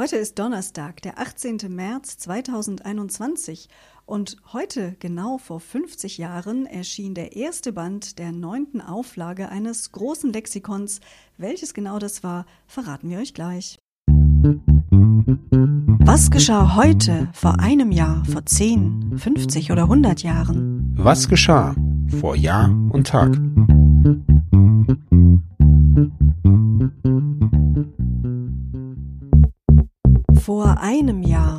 Heute ist Donnerstag, der 18. März 2021 und heute, genau vor 50 Jahren, erschien der erste Band der neunten Auflage eines großen Lexikons. Welches genau das war, verraten wir euch gleich. Was geschah heute, vor einem Jahr, vor 10, 50 oder 100 Jahren? Was geschah vor Jahr und Tag? Vor einem Jahr.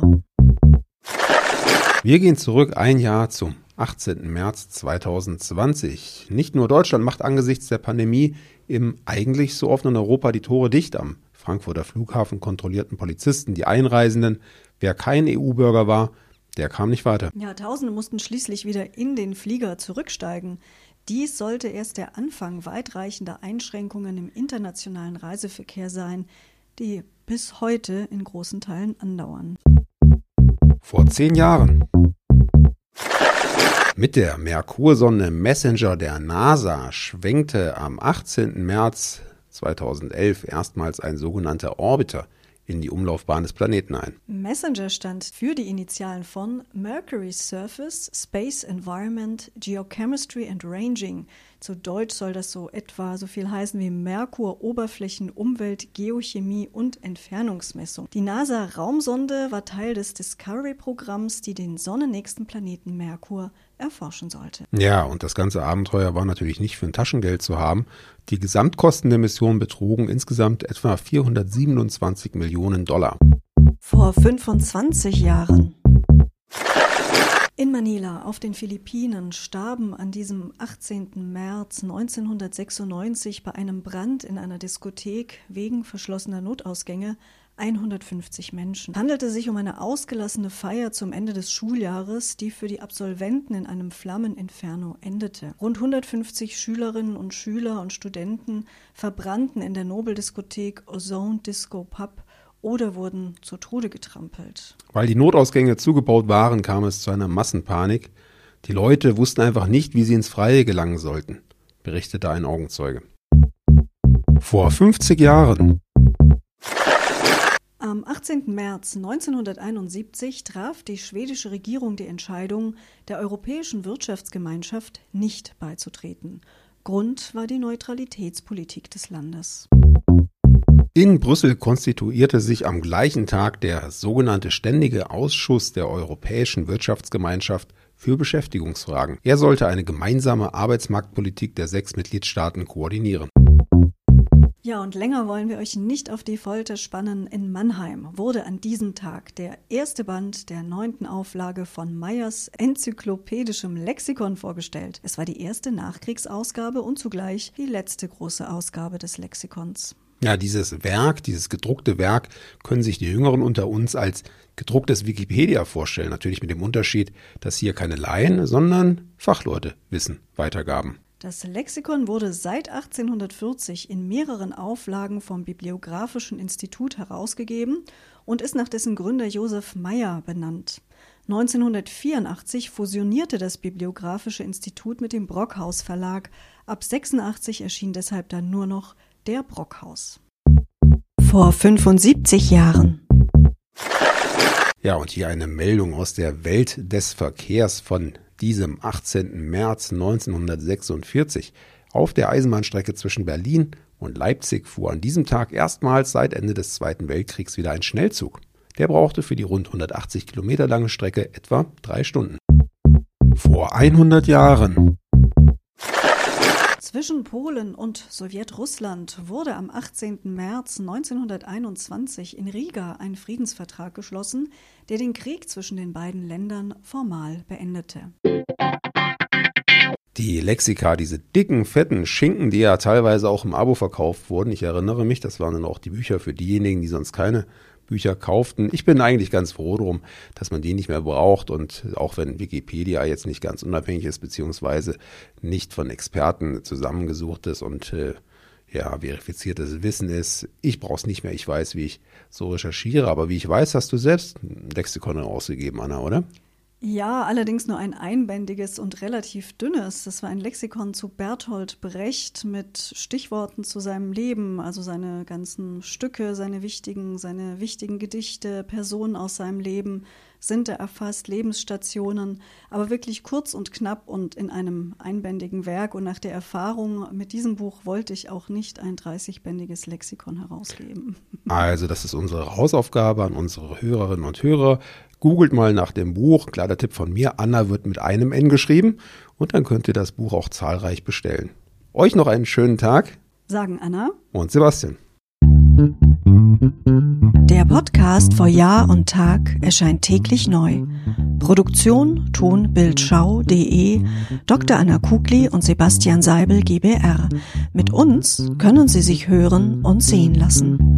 Wir gehen zurück ein Jahr zum 18. März 2020. Nicht nur Deutschland macht angesichts der Pandemie im eigentlich so offenen Europa die Tore dicht. Am Frankfurter Flughafen kontrollierten Polizisten die Einreisenden. Wer kein EU-Bürger war, der kam nicht weiter. Ja, Tausende mussten schließlich wieder in den Flieger zurücksteigen. Dies sollte erst der Anfang weitreichender Einschränkungen im internationalen Reiseverkehr sein, die bis heute in großen Teilen andauern. Vor zehn Jahren. Mit der Merkursonde Messenger der NASA schwenkte am 18. März 2011 erstmals ein sogenannter Orbiter in die Umlaufbahn des Planeten ein. Messenger stand für die Initialen von Mercury Surface, Space Environment, Geochemistry and Ranging. Zu Deutsch soll das so etwa so viel heißen wie Merkur, Oberflächen, Umwelt, Geochemie und Entfernungsmessung. Die NASA-Raumsonde war Teil des Discovery-Programms, die den sonnennächsten Planeten Merkur erforschen sollte. Ja, und das ganze Abenteuer war natürlich nicht für ein Taschengeld zu haben. Die Gesamtkosten der Mission betrugen insgesamt etwa 427 Millionen Dollar. Vor 25 Jahren. In Manila auf den Philippinen starben an diesem 18. März 1996 bei einem Brand in einer Diskothek wegen verschlossener Notausgänge 150 Menschen. Es handelte sich um eine ausgelassene Feier zum Ende des Schuljahres, die für die Absolventen in einem Flammeninferno endete. Rund 150 Schülerinnen und Schüler und Studenten verbrannten in der Nobeldiskothek Ozone Disco Pub oder wurden zur Tode getrampelt. Weil die Notausgänge zugebaut waren, kam es zu einer Massenpanik. Die Leute wussten einfach nicht, wie sie ins Freie gelangen sollten, berichtete ein Augenzeuge. Vor 50 Jahren am 18. März 1971 traf die schwedische Regierung die Entscheidung, der Europäischen Wirtschaftsgemeinschaft nicht beizutreten. Grund war die Neutralitätspolitik des Landes. In Brüssel konstituierte sich am gleichen Tag der sogenannte Ständige Ausschuss der Europäischen Wirtschaftsgemeinschaft für Beschäftigungsfragen. Er sollte eine gemeinsame Arbeitsmarktpolitik der sechs Mitgliedstaaten koordinieren. Ja, und länger wollen wir euch nicht auf die Folter spannen. In Mannheim wurde an diesem Tag der erste Band der neunten Auflage von Meyers Enzyklopädischem Lexikon vorgestellt. Es war die erste Nachkriegsausgabe und zugleich die letzte große Ausgabe des Lexikons. Ja, dieses Werk, dieses gedruckte Werk können sich die Jüngeren unter uns als gedrucktes Wikipedia vorstellen. Natürlich mit dem Unterschied, dass hier keine Laien, sondern Fachleute Wissen weitergaben. Das Lexikon wurde seit 1840 in mehreren Auflagen vom Bibliographischen Institut herausgegeben und ist nach dessen Gründer Josef Meyer benannt. 1984 fusionierte das Bibliographische Institut mit dem Brockhaus Verlag. Ab 86 erschien deshalb dann nur noch der Brockhaus. Vor 75 Jahren. Ja, und hier eine Meldung aus der Welt des Verkehrs von diesem 18. März 1946 auf der Eisenbahnstrecke zwischen Berlin und Leipzig fuhr an diesem Tag erstmals seit Ende des Zweiten Weltkriegs wieder ein Schnellzug. Der brauchte für die rund 180 Kilometer lange Strecke etwa drei Stunden. Vor 100 Jahren zwischen Polen und Sowjetrussland wurde am 18. März 1921 in Riga ein Friedensvertrag geschlossen, der den Krieg zwischen den beiden Ländern formal beendete. Die Lexika, diese dicken, fetten Schinken, die ja teilweise auch im Abo verkauft wurden, ich erinnere mich, das waren dann auch die Bücher für diejenigen, die sonst keine Bücher kauften. Ich bin eigentlich ganz froh drum, dass man die nicht mehr braucht und auch wenn Wikipedia jetzt nicht ganz unabhängig ist, beziehungsweise nicht von Experten zusammengesucht ist und äh, ja, verifiziertes Wissen ist. Ich brauche es nicht mehr. Ich weiß, wie ich so recherchiere. Aber wie ich weiß, hast du selbst ein Lexikon ausgegeben, Anna, oder? Ja, allerdings nur ein einbändiges und relativ dünnes. Das war ein Lexikon zu Bertolt Brecht mit Stichworten zu seinem Leben, also seine ganzen Stücke, seine wichtigen, seine wichtigen Gedichte, Personen aus seinem Leben sind da erfasst, Lebensstationen, aber wirklich kurz und knapp und in einem einbändigen Werk. Und nach der Erfahrung mit diesem Buch wollte ich auch nicht ein 30-bändiges Lexikon herausgeben. Also, das ist unsere Hausaufgabe an unsere Hörerinnen und Hörer. Googelt mal nach dem Buch. Kleiner Tipp von mir. Anna wird mit einem N geschrieben. Und dann könnt ihr das Buch auch zahlreich bestellen. Euch noch einen schönen Tag. Sagen Anna und Sebastian. Der Podcast vor Jahr und Tag erscheint täglich neu. Produktion tonbildschau.de Dr. Anna Kugli und Sebastian Seibel GBR. Mit uns können Sie sich hören und sehen lassen.